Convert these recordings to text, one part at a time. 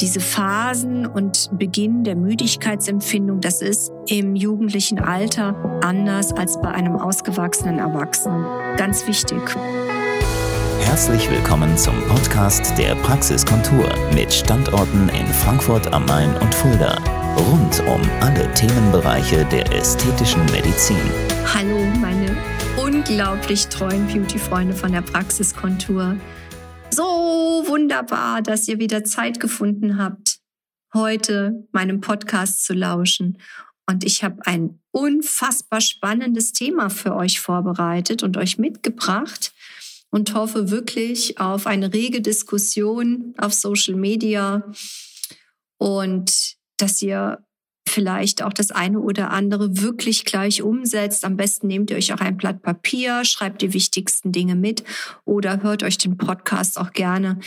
diese Phasen und Beginn der Müdigkeitsempfindung, das ist im jugendlichen Alter anders als bei einem ausgewachsenen Erwachsenen. Ganz wichtig. Herzlich willkommen zum Podcast der Praxiskontur mit Standorten in Frankfurt am Main und Fulda. Rund um alle Themenbereiche der ästhetischen Medizin. Hallo, meine unglaublich treuen Beauty-Freunde von der Praxiskontur. So wunderbar, dass ihr wieder Zeit gefunden habt, heute meinem Podcast zu lauschen. Und ich habe ein unfassbar spannendes Thema für euch vorbereitet und euch mitgebracht und hoffe wirklich auf eine rege Diskussion auf Social Media und dass ihr vielleicht auch das eine oder andere wirklich gleich umsetzt. Am besten nehmt ihr euch auch ein Blatt Papier, schreibt die wichtigsten Dinge mit oder hört euch den Podcast auch gerne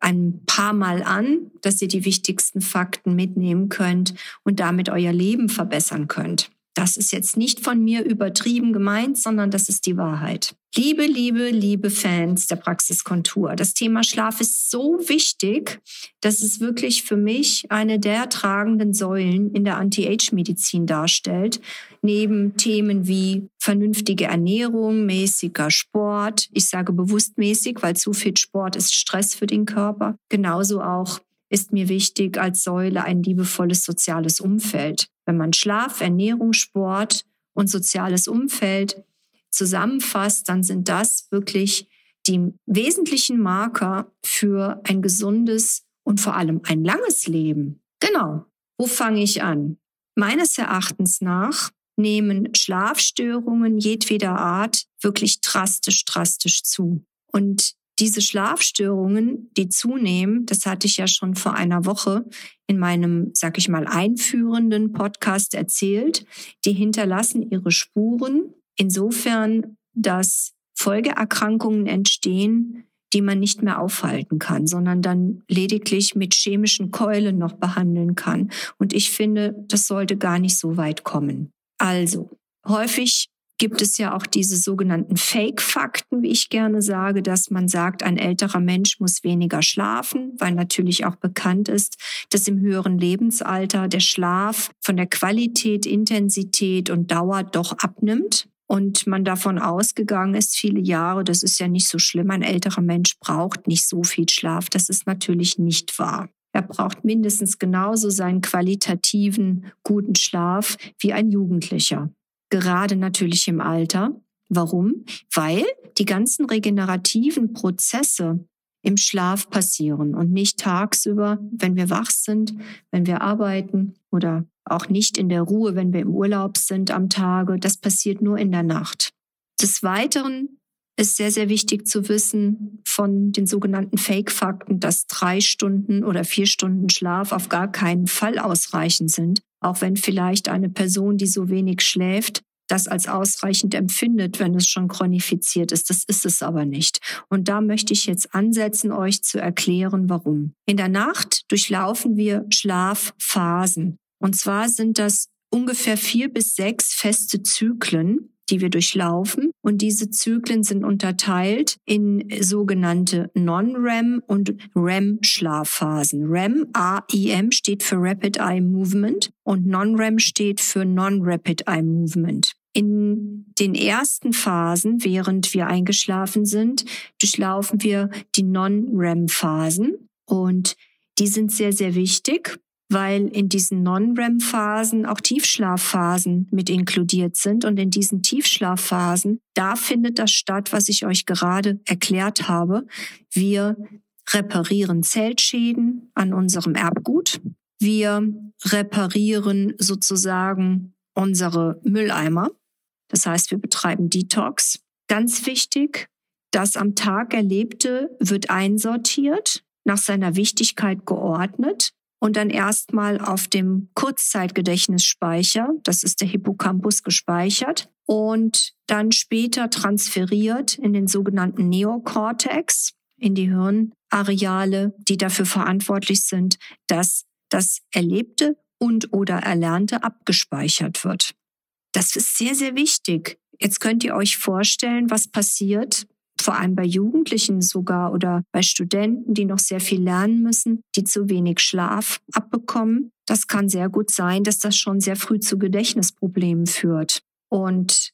ein paar Mal an, dass ihr die wichtigsten Fakten mitnehmen könnt und damit euer Leben verbessern könnt. Das ist jetzt nicht von mir übertrieben gemeint, sondern das ist die Wahrheit. Liebe, liebe, liebe Fans der Praxiskontur, das Thema Schlaf ist so wichtig, dass es wirklich für mich eine der tragenden Säulen in der Anti-Age-Medizin darstellt. Neben Themen wie vernünftige Ernährung, mäßiger Sport. Ich sage bewusst mäßig, weil zu viel Sport ist Stress für den Körper. Genauso auch ist mir wichtig als Säule ein liebevolles soziales Umfeld. Wenn man Schlaf, Ernährung, Sport und soziales Umfeld zusammenfasst, dann sind das wirklich die wesentlichen Marker für ein gesundes und vor allem ein langes Leben. Genau. Wo fange ich an? Meines Erachtens nach nehmen Schlafstörungen jedweder Art wirklich drastisch, drastisch zu. Und diese Schlafstörungen, die zunehmen, das hatte ich ja schon vor einer Woche in meinem, sag ich mal, einführenden Podcast erzählt, die hinterlassen ihre Spuren insofern, dass Folgeerkrankungen entstehen, die man nicht mehr aufhalten kann, sondern dann lediglich mit chemischen Keulen noch behandeln kann. Und ich finde, das sollte gar nicht so weit kommen. Also, häufig gibt es ja auch diese sogenannten Fake-Fakten, wie ich gerne sage, dass man sagt, ein älterer Mensch muss weniger schlafen, weil natürlich auch bekannt ist, dass im höheren Lebensalter der Schlaf von der Qualität, Intensität und Dauer doch abnimmt. Und man davon ausgegangen ist, viele Jahre, das ist ja nicht so schlimm, ein älterer Mensch braucht nicht so viel Schlaf. Das ist natürlich nicht wahr. Er braucht mindestens genauso seinen qualitativen, guten Schlaf wie ein Jugendlicher gerade natürlich im Alter. Warum? Weil die ganzen regenerativen Prozesse im Schlaf passieren und nicht tagsüber, wenn wir wach sind, wenn wir arbeiten oder auch nicht in der Ruhe, wenn wir im Urlaub sind am Tage. Das passiert nur in der Nacht. Des Weiteren ist sehr, sehr wichtig zu wissen von den sogenannten Fake-Fakten, dass drei Stunden oder vier Stunden Schlaf auf gar keinen Fall ausreichend sind, auch wenn vielleicht eine Person, die so wenig schläft, das als ausreichend empfindet, wenn es schon chronifiziert ist. Das ist es aber nicht. Und da möchte ich jetzt ansetzen, euch zu erklären, warum. In der Nacht durchlaufen wir Schlafphasen. Und zwar sind das ungefähr vier bis sechs feste Zyklen, die wir durchlaufen. Und diese Zyklen sind unterteilt in sogenannte Non-REM und REM-Schlafphasen. REM, A-I-M, steht für Rapid Eye Movement und Non-REM steht für Non-Rapid Eye Movement. In den ersten Phasen, während wir eingeschlafen sind, durchlaufen wir die Non-REM-Phasen und die sind sehr, sehr wichtig weil in diesen Non-REM-Phasen auch Tiefschlafphasen mit inkludiert sind. Und in diesen Tiefschlafphasen, da findet das statt, was ich euch gerade erklärt habe. Wir reparieren Zellschäden an unserem Erbgut. Wir reparieren sozusagen unsere Mülleimer. Das heißt, wir betreiben Detox. Ganz wichtig, das am Tag Erlebte wird einsortiert, nach seiner Wichtigkeit geordnet und dann erstmal auf dem Kurzzeitgedächtnisspeicher, das ist der Hippocampus, gespeichert und dann später transferiert in den sogenannten Neokortex, in die Hirnareale, die dafür verantwortlich sind, dass das Erlebte und oder Erlernte abgespeichert wird. Das ist sehr, sehr wichtig. Jetzt könnt ihr euch vorstellen, was passiert, vor allem bei Jugendlichen sogar oder bei Studenten, die noch sehr viel lernen müssen, die zu wenig Schlaf abbekommen. Das kann sehr gut sein, dass das schon sehr früh zu Gedächtnisproblemen führt. Und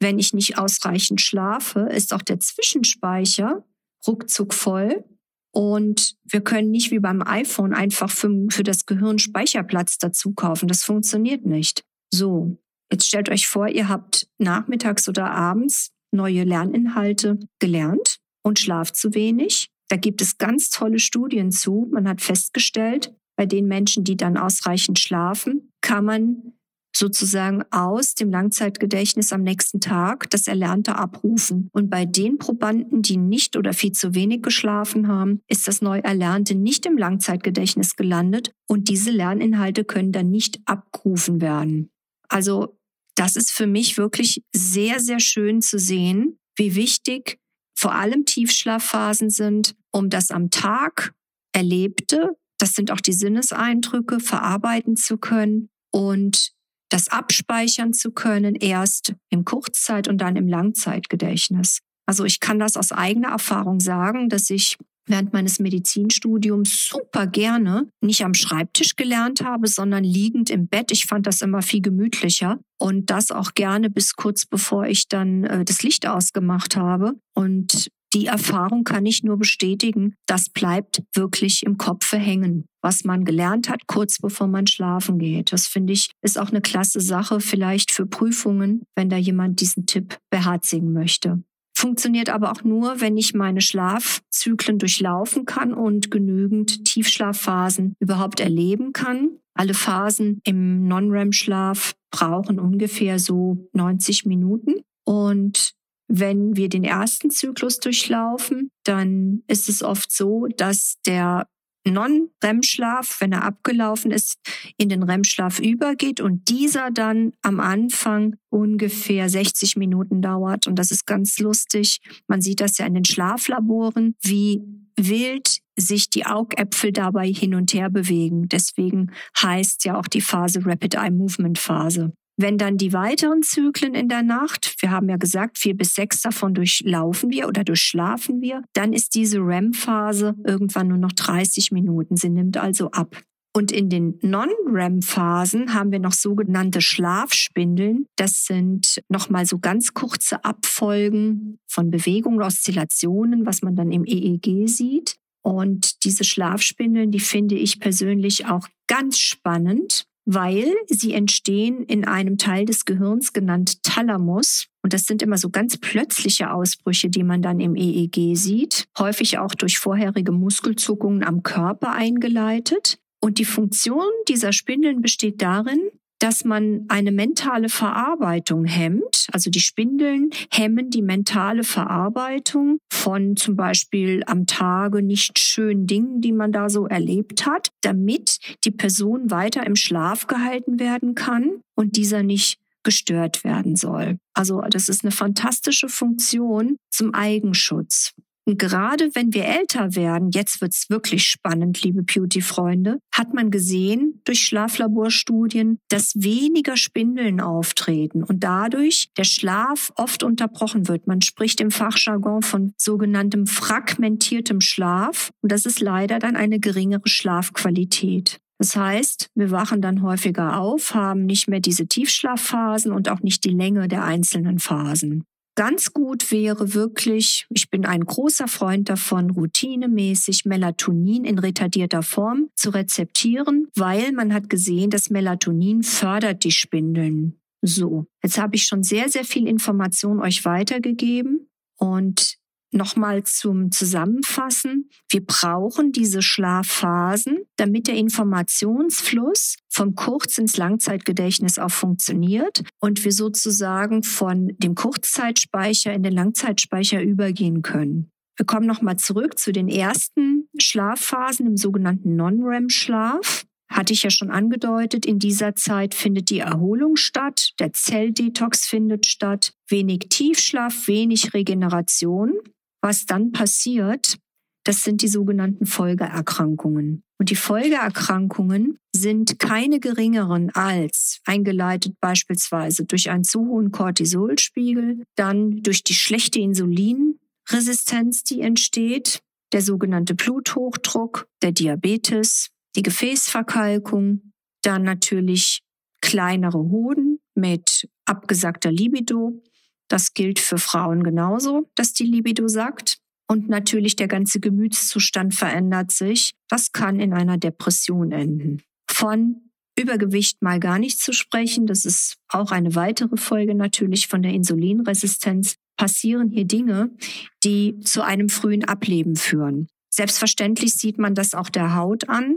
wenn ich nicht ausreichend schlafe, ist auch der Zwischenspeicher ruckzuck voll. Und wir können nicht wie beim iPhone einfach für, für das Gehirn Speicherplatz dazu kaufen. Das funktioniert nicht. So, jetzt stellt euch vor, ihr habt nachmittags oder abends neue Lerninhalte gelernt und schlaft zu wenig. Da gibt es ganz tolle Studien zu. Man hat festgestellt, bei den Menschen, die dann ausreichend schlafen, kann man sozusagen aus dem Langzeitgedächtnis am nächsten Tag das Erlernte abrufen. Und bei den Probanden, die nicht oder viel zu wenig geschlafen haben, ist das neu Erlernte nicht im Langzeitgedächtnis gelandet und diese Lerninhalte können dann nicht abgerufen werden. Also das ist für mich wirklich sehr, sehr schön zu sehen, wie wichtig vor allem Tiefschlafphasen sind, um das am Tag Erlebte, das sind auch die Sinneseindrücke, verarbeiten zu können und das abspeichern zu können, erst im Kurzzeit- und dann im Langzeitgedächtnis. Also ich kann das aus eigener Erfahrung sagen, dass ich während meines Medizinstudiums super gerne nicht am Schreibtisch gelernt habe, sondern liegend im Bett. Ich fand das immer viel gemütlicher und das auch gerne bis kurz bevor ich dann äh, das Licht ausgemacht habe. Und die Erfahrung kann ich nur bestätigen. Das bleibt wirklich im Kopf hängen, was man gelernt hat, kurz bevor man schlafen geht. Das finde ich ist auch eine klasse Sache, vielleicht für Prüfungen, wenn da jemand diesen Tipp beherzigen möchte funktioniert aber auch nur, wenn ich meine Schlafzyklen durchlaufen kann und genügend Tiefschlafphasen überhaupt erleben kann. Alle Phasen im Non-REM-Schlaf brauchen ungefähr so 90 Minuten. Und wenn wir den ersten Zyklus durchlaufen, dann ist es oft so, dass der Non-REM-Schlaf, wenn er abgelaufen ist, in den REM-Schlaf übergeht und dieser dann am Anfang ungefähr 60 Minuten dauert. Und das ist ganz lustig. Man sieht das ja in den Schlaflaboren, wie wild sich die Augäpfel dabei hin und her bewegen. Deswegen heißt ja auch die Phase Rapid Eye Movement Phase. Wenn dann die weiteren Zyklen in der Nacht, wir haben ja gesagt, vier bis sechs davon durchlaufen wir oder durchschlafen wir, dann ist diese REM-Phase irgendwann nur noch 30 Minuten. Sie nimmt also ab. Und in den Non-REM-Phasen haben wir noch sogenannte Schlafspindeln. Das sind nochmal so ganz kurze Abfolgen von Bewegungen, Oszillationen, was man dann im EEG sieht. Und diese Schlafspindeln, die finde ich persönlich auch ganz spannend, weil sie entstehen in einem Teil des Gehirns genannt Thalamus. Und das sind immer so ganz plötzliche Ausbrüche, die man dann im EEG sieht, häufig auch durch vorherige Muskelzuckungen am Körper eingeleitet. Und die Funktion dieser Spindeln besteht darin, dass man eine mentale Verarbeitung hemmt. Also die Spindeln hemmen die mentale Verarbeitung von zum Beispiel am Tage nicht schönen Dingen, die man da so erlebt hat, damit die Person weiter im Schlaf gehalten werden kann und dieser nicht gestört werden soll. Also das ist eine fantastische Funktion zum Eigenschutz. Und gerade wenn wir älter werden, jetzt wird's wirklich spannend, liebe Beauty-Freunde, hat man gesehen durch Schlaflaborstudien, dass weniger Spindeln auftreten und dadurch der Schlaf oft unterbrochen wird. Man spricht im Fachjargon von sogenanntem fragmentiertem Schlaf und das ist leider dann eine geringere Schlafqualität. Das heißt, wir wachen dann häufiger auf, haben nicht mehr diese Tiefschlafphasen und auch nicht die Länge der einzelnen Phasen. Ganz gut wäre wirklich, ich bin ein großer Freund davon, routinemäßig Melatonin in retardierter Form zu rezeptieren, weil man hat gesehen, dass Melatonin fördert die Spindeln. So, jetzt habe ich schon sehr, sehr viel Information euch weitergegeben und Nochmal zum Zusammenfassen. Wir brauchen diese Schlafphasen, damit der Informationsfluss vom Kurz- ins Langzeitgedächtnis auch funktioniert und wir sozusagen von dem Kurzzeitspeicher in den Langzeitspeicher übergehen können. Wir kommen nochmal zurück zu den ersten Schlafphasen im sogenannten Non-REM-Schlaf. Hatte ich ja schon angedeutet, in dieser Zeit findet die Erholung statt, der Zelldetox findet statt, wenig Tiefschlaf, wenig Regeneration. Was dann passiert, das sind die sogenannten Folgeerkrankungen. Und die Folgeerkrankungen sind keine geringeren als eingeleitet beispielsweise durch einen zu hohen Cortisolspiegel, dann durch die schlechte Insulin Resistenz, die entsteht, der sogenannte Bluthochdruck, der Diabetes, die Gefäßverkalkung, dann natürlich kleinere Hoden mit abgesagter Libido. Das gilt für Frauen genauso, dass die Libido sagt. Und natürlich der ganze Gemütszustand verändert sich. Das kann in einer Depression enden. Von Übergewicht mal gar nicht zu sprechen, das ist auch eine weitere Folge natürlich von der Insulinresistenz, passieren hier Dinge, die zu einem frühen Ableben führen. Selbstverständlich sieht man das auch der Haut an.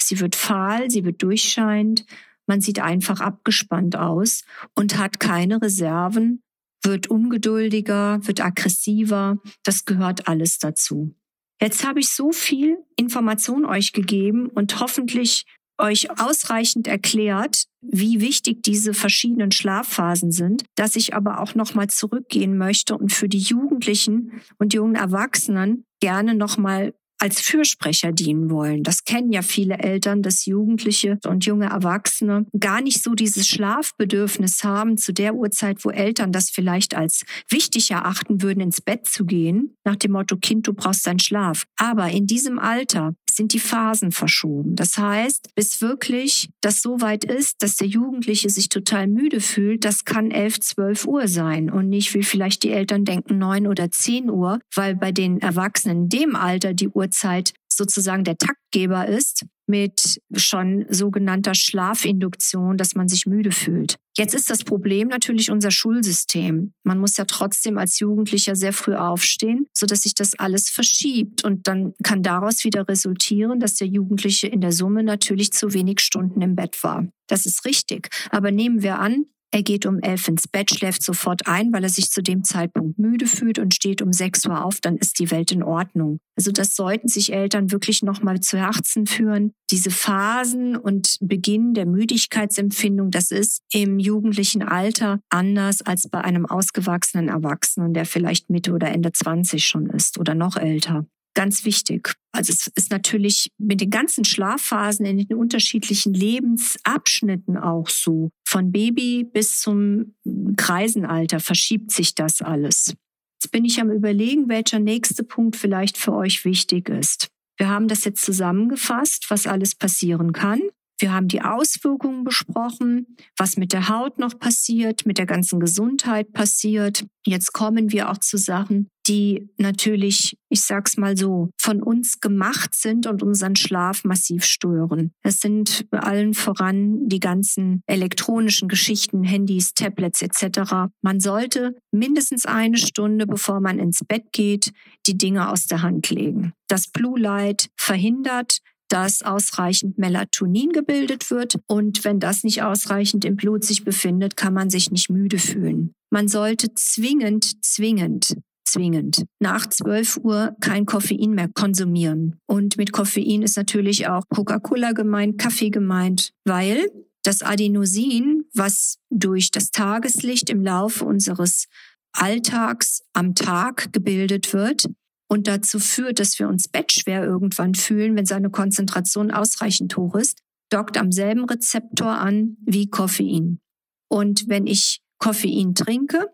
Sie wird fahl, sie wird durchscheinend, man sieht einfach abgespannt aus und hat keine Reserven, wird ungeduldiger, wird aggressiver. Das gehört alles dazu. Jetzt habe ich so viel Information euch gegeben und hoffentlich euch ausreichend erklärt, wie wichtig diese verschiedenen Schlafphasen sind, dass ich aber auch noch mal zurückgehen möchte und für die Jugendlichen und jungen Erwachsenen gerne noch mal als Fürsprecher dienen wollen. Das kennen ja viele Eltern, dass Jugendliche und junge Erwachsene gar nicht so dieses Schlafbedürfnis haben zu der Uhrzeit, wo Eltern das vielleicht als wichtig erachten würden, ins Bett zu gehen, nach dem Motto, Kind, du brauchst deinen Schlaf. Aber in diesem Alter sind die Phasen verschoben. Das heißt, bis wirklich das so weit ist, dass der Jugendliche sich total müde fühlt, das kann 11, 12 Uhr sein und nicht, wie vielleicht die Eltern denken, 9 oder 10 Uhr, weil bei den Erwachsenen in dem Alter die Uhr Uhrzeit sozusagen der Taktgeber ist mit schon sogenannter Schlafinduktion, dass man sich müde fühlt. Jetzt ist das Problem natürlich unser Schulsystem. Man muss ja trotzdem als Jugendlicher sehr früh aufstehen, so dass sich das alles verschiebt und dann kann daraus wieder resultieren, dass der Jugendliche in der Summe natürlich zu wenig Stunden im Bett war. Das ist richtig. Aber nehmen wir an, er geht um elf ins Bett, schläft sofort ein, weil er sich zu dem Zeitpunkt müde fühlt und steht um sechs Uhr auf, dann ist die Welt in Ordnung. Also das sollten sich Eltern wirklich nochmal zu Herzen führen. Diese Phasen und Beginn der Müdigkeitsempfindung, das ist im jugendlichen Alter anders als bei einem ausgewachsenen Erwachsenen, der vielleicht Mitte oder Ende 20 schon ist oder noch älter ganz wichtig. Also es ist natürlich mit den ganzen Schlafphasen in den unterschiedlichen Lebensabschnitten auch so. Von Baby bis zum Kreisenalter verschiebt sich das alles. Jetzt bin ich am Überlegen, welcher nächste Punkt vielleicht für euch wichtig ist. Wir haben das jetzt zusammengefasst, was alles passieren kann. Wir haben die Auswirkungen besprochen, was mit der Haut noch passiert, mit der ganzen Gesundheit passiert. Jetzt kommen wir auch zu Sachen, die natürlich, ich sag's mal so, von uns gemacht sind und unseren Schlaf massiv stören. Es sind allen voran die ganzen elektronischen Geschichten, Handys, Tablets etc. Man sollte mindestens eine Stunde, bevor man ins Bett geht, die Dinge aus der Hand legen. Das Blue Light verhindert, dass ausreichend Melatonin gebildet wird. Und wenn das nicht ausreichend im Blut sich befindet, kann man sich nicht müde fühlen. Man sollte zwingend, zwingend zwingend. Nach 12 Uhr kein Koffein mehr konsumieren. Und mit Koffein ist natürlich auch Coca-Cola gemeint, Kaffee gemeint, weil das Adenosin, was durch das Tageslicht im Laufe unseres Alltags am Tag gebildet wird, und dazu führt, dass wir uns bettschwer irgendwann fühlen, wenn seine Konzentration ausreichend hoch ist, dockt am selben Rezeptor an wie Koffein. Und wenn ich Koffein trinke,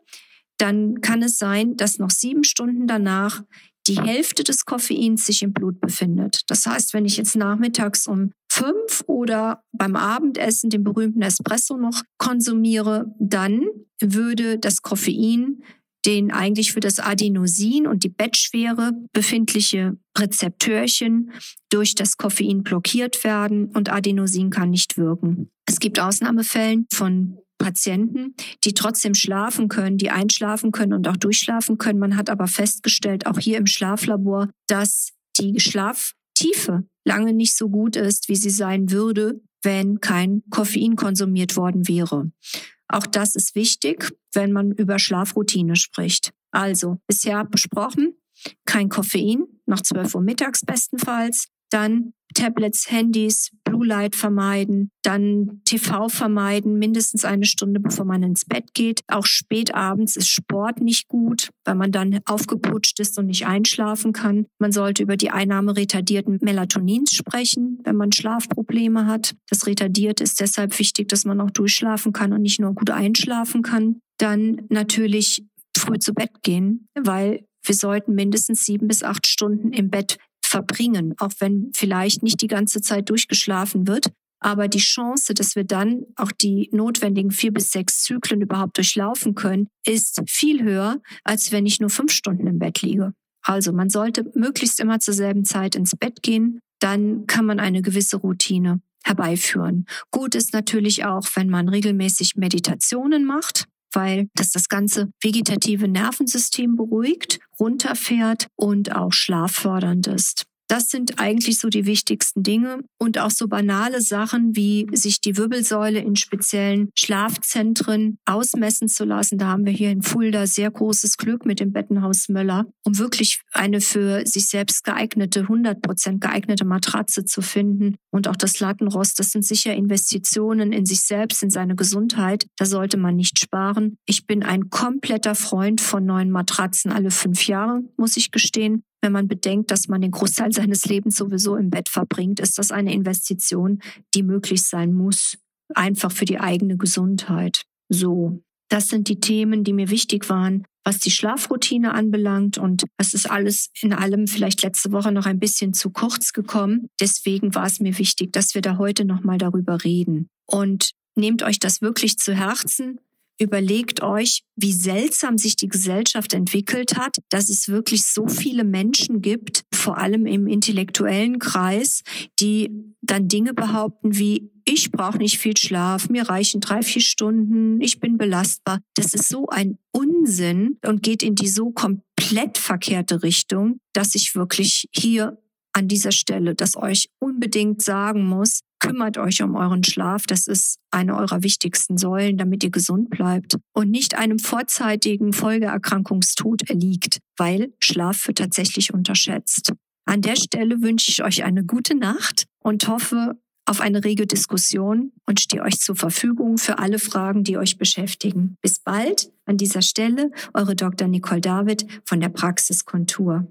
dann kann es sein, dass noch sieben Stunden danach die Hälfte des Koffeins sich im Blut befindet. Das heißt, wenn ich jetzt nachmittags um fünf oder beim Abendessen den berühmten Espresso noch konsumiere, dann würde das Koffein den eigentlich für das Adenosin und die Bettschwere befindliche Rezeptörchen durch das Koffein blockiert werden und Adenosin kann nicht wirken. Es gibt Ausnahmefällen von Patienten, die trotzdem schlafen können, die einschlafen können und auch durchschlafen können. Man hat aber festgestellt, auch hier im Schlaflabor, dass die Schlaftiefe lange nicht so gut ist, wie sie sein würde, wenn kein Koffein konsumiert worden wäre. Auch das ist wichtig, wenn man über Schlafroutine spricht. Also, bisher besprochen, kein Koffein, nach 12 Uhr mittags bestenfalls, dann Tablets, Handys, Blue Light vermeiden, dann TV vermeiden, mindestens eine Stunde bevor man ins Bett geht. Auch spät abends ist Sport nicht gut, weil man dann aufgeputscht ist und nicht einschlafen kann. Man sollte über die Einnahme retardierten Melatonins sprechen, wenn man Schlafprobleme hat. Das retardiert ist deshalb wichtig, dass man auch durchschlafen kann und nicht nur gut einschlafen kann. Dann natürlich früh zu Bett gehen, weil wir sollten mindestens sieben bis acht Stunden im Bett verbringen, auch wenn vielleicht nicht die ganze Zeit durchgeschlafen wird. Aber die Chance, dass wir dann auch die notwendigen vier bis sechs Zyklen überhaupt durchlaufen können, ist viel höher, als wenn ich nur fünf Stunden im Bett liege. Also man sollte möglichst immer zur selben Zeit ins Bett gehen. Dann kann man eine gewisse Routine herbeiführen. Gut ist natürlich auch, wenn man regelmäßig Meditationen macht weil das das ganze vegetative Nervensystem beruhigt, runterfährt und auch schlaffördernd ist. Das sind eigentlich so die wichtigsten Dinge und auch so banale Sachen wie sich die Wirbelsäule in speziellen Schlafzentren ausmessen zu lassen. Da haben wir hier in Fulda sehr großes Glück mit dem Bettenhaus Möller, um wirklich eine für sich selbst geeignete, 100 Prozent geeignete Matratze zu finden. Und auch das Lattenrost, das sind sicher Investitionen in sich selbst, in seine Gesundheit. Da sollte man nicht sparen. Ich bin ein kompletter Freund von neuen Matratzen alle fünf Jahre, muss ich gestehen. Wenn man bedenkt, dass man den Großteil seines Lebens sowieso im Bett verbringt, ist das eine Investition, die möglich sein muss, einfach für die eigene Gesundheit. So, das sind die Themen, die mir wichtig waren, was die Schlafroutine anbelangt. Und es ist alles in allem vielleicht letzte Woche noch ein bisschen zu kurz gekommen. Deswegen war es mir wichtig, dass wir da heute nochmal darüber reden. Und nehmt euch das wirklich zu Herzen. Überlegt euch, wie seltsam sich die Gesellschaft entwickelt hat, dass es wirklich so viele Menschen gibt, vor allem im intellektuellen Kreis, die dann Dinge behaupten wie, ich brauche nicht viel Schlaf, mir reichen drei, vier Stunden, ich bin belastbar. Das ist so ein Unsinn und geht in die so komplett verkehrte Richtung, dass ich wirklich hier an dieser Stelle das euch unbedingt sagen muss, kümmert euch um euren Schlaf. Das ist eine eurer wichtigsten Säulen, damit ihr gesund bleibt und nicht einem vorzeitigen Folgeerkrankungstod erliegt, weil Schlaf wird tatsächlich unterschätzt. An der Stelle wünsche ich euch eine gute Nacht und hoffe auf eine rege Diskussion und stehe euch zur Verfügung für alle Fragen, die euch beschäftigen. Bis bald an dieser Stelle, eure Dr. Nicole David von der Praxis Kontur.